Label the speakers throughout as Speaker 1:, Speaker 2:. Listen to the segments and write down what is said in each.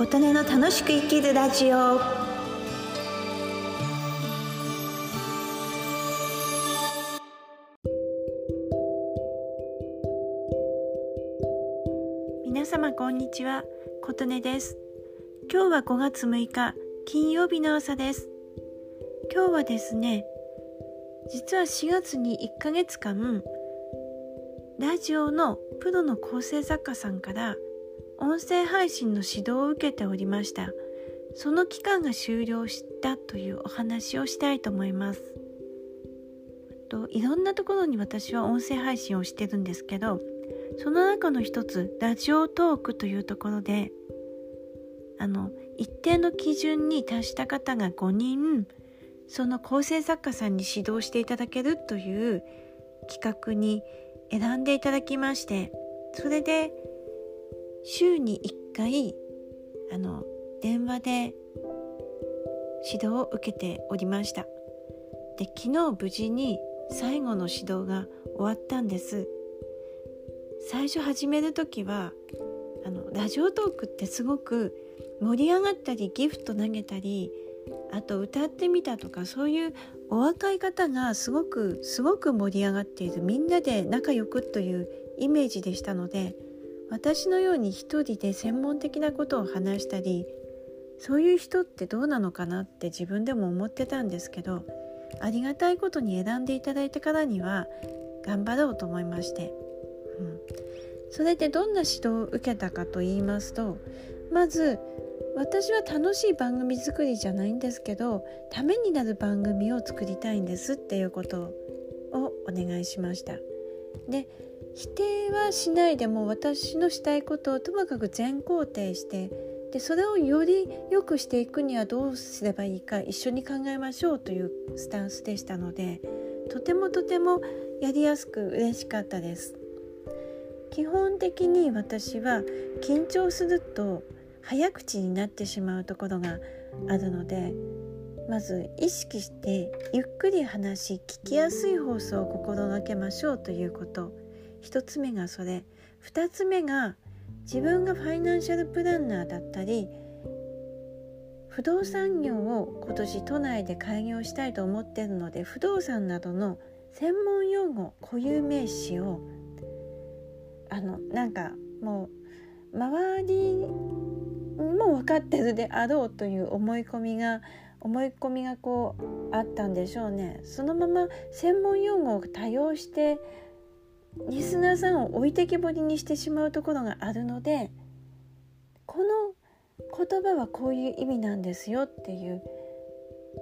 Speaker 1: 琴音の楽しく生きるラジオ。皆様こんにちは。琴音です。今日は5月6日金曜日の朝です。今日はですね実は4月に1ヶ月間ラジオのプロの構成作家さんから音声配信の指導を受けておりました。その期間が終了したというお話をしたいと思います。といろんなところに私は音声配信をしてるんですけどその中の一つラジオトークというところであの一定の基準に達した方が5人その構成作家さんに指導していただけるという企画に選んでいただきましてそれで週に1回あの電話で指導を受けておりました。で昨日無事に最後の指導が終わったんです。最初始める時はあのラジオトークってすごく盛り上がったりギフト投げたりあと歌ってみたとかそういうお若い方がすごくすごく盛り上がっている。みんなで仲良くというイメージでしたので私のように一人で専門的なことを話したりそういう人ってどうなのかなって自分でも思ってたんですけどありがたいことに選んでいただいたからには頑張ろうと思いまして、うん、それでどんな指導を受けたかと言いますとまず私は楽しい番組作りじゃないんですけどためになる番組を作りたいんですっていうことをお願いしました。で否定はしないでも私のしたいことをともかく全肯定してでそれをより良くしていくにはどうすればいいか一緒に考えましょうというスタンスでしたのでとてもとてもやりやすく嬉しかったです。基本的に私は緊張すると早口になってしまうところがあるのでまず意識してゆっくり話し聞きやすい放送を心がけましょうということ。1つ目がそれ。2つ目が自分がファイナンシャルプランナーだったり不動産業を今年都内で開業したいと思ってるので不動産などの専門用語固有名詞をあのなんかもう周りも分かってるであろうという思い込みが思い込みがこうあったんでしょうね。そのまま専門用語を多用してリスナーさんを置いてけぼりにしてしまうところがあるのでこの言葉はこういう意味なんですよっていう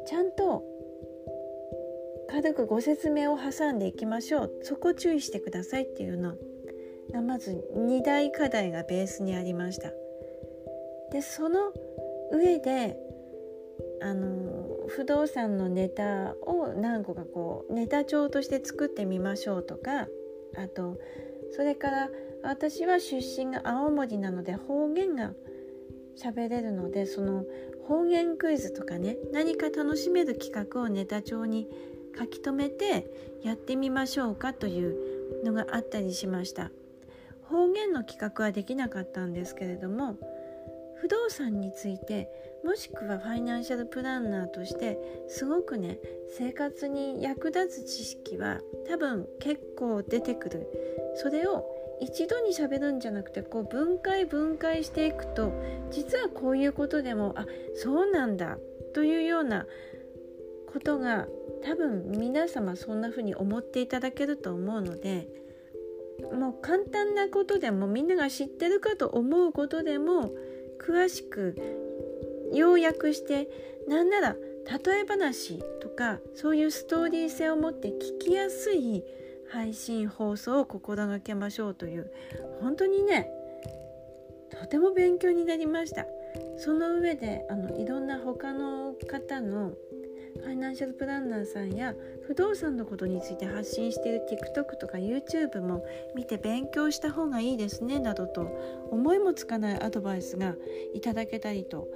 Speaker 1: ちゃんと軽くご説明を挟んでいきましょうそこ注意してくださいっていうのがまず2大課題がベースにありました。でその上であの不動産のネタを何個かこうネタ帳として作ってみましょうとかあとそれから私は出身が青森なので方言が喋れるのでその方言クイズとかね何か楽しめる企画をネタ帳に書き留めてやってみましょうかというのがあったりしました。方言の企画はできなかったんですけれども不動産についてもしくはファイナンシャルプランナーとしてすごくね生活に役立つ知識は多分結構出てくる。それを一度に喋るんじゃなくてこう分解分解していくと実はこういうことでもあそうなんだというようなことが多分皆様そんな風に思っていただけると思うのでもう簡単なことでもみんなが知ってるかと思うことでも詳しく要約してなんなら例え話とかそういうストーリー性を持って聞きやすい配信放送を心がけましょうという本当にねとても勉強になりました。その上であのいろんな他の方のファイナンシャルプランナーさんや不動産のことについて発信している TikTok とか YouTube も見て勉強した方がいいですねなどと思いもつかないアドバイスがいただけたりと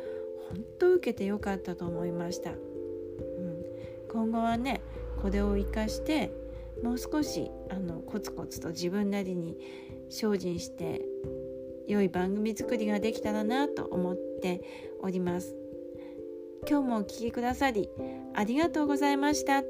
Speaker 1: 本当受けてよかったと思いました、うん、今後はねこれを生かしてもう少しあのコツコツと自分なりに精進して良い番組作りができたらなと思っております。今日もお聴きくださりありがとうございました。